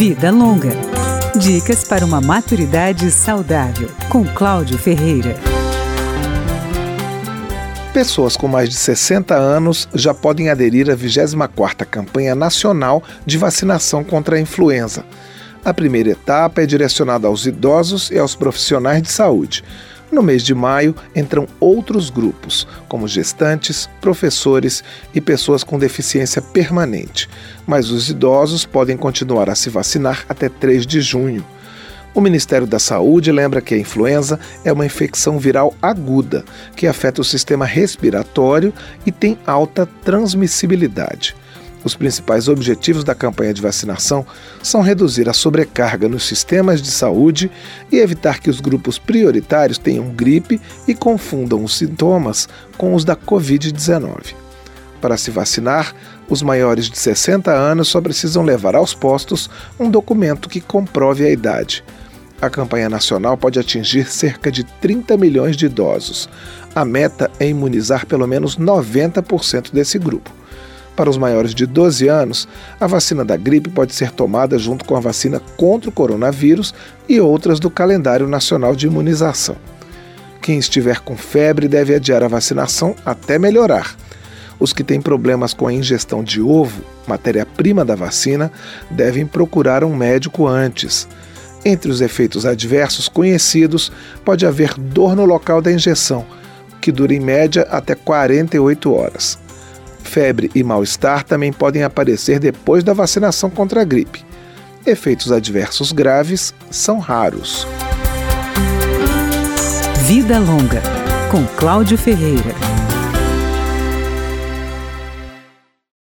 Vida Longa. Dicas para uma maturidade saudável, com Cláudio Ferreira. Pessoas com mais de 60 anos já podem aderir à 24ª Campanha Nacional de Vacinação contra a Influenza. A primeira etapa é direcionada aos idosos e aos profissionais de saúde. No mês de maio entram outros grupos, como gestantes, professores e pessoas com deficiência permanente, mas os idosos podem continuar a se vacinar até 3 de junho. O Ministério da Saúde lembra que a influenza é uma infecção viral aguda que afeta o sistema respiratório e tem alta transmissibilidade. Os principais objetivos da campanha de vacinação são reduzir a sobrecarga nos sistemas de saúde e evitar que os grupos prioritários tenham gripe e confundam os sintomas com os da Covid-19. Para se vacinar, os maiores de 60 anos só precisam levar aos postos um documento que comprove a idade. A campanha nacional pode atingir cerca de 30 milhões de idosos. A meta é imunizar pelo menos 90% desse grupo. Para os maiores de 12 anos, a vacina da gripe pode ser tomada junto com a vacina contra o coronavírus e outras do calendário nacional de imunização. Quem estiver com febre deve adiar a vacinação até melhorar. Os que têm problemas com a ingestão de ovo, matéria-prima da vacina, devem procurar um médico antes. Entre os efeitos adversos conhecidos, pode haver dor no local da injeção, que dura em média até 48 horas. Febre e mal-estar também podem aparecer depois da vacinação contra a gripe. Efeitos adversos graves são raros. Vida Longa, com Cláudio Ferreira.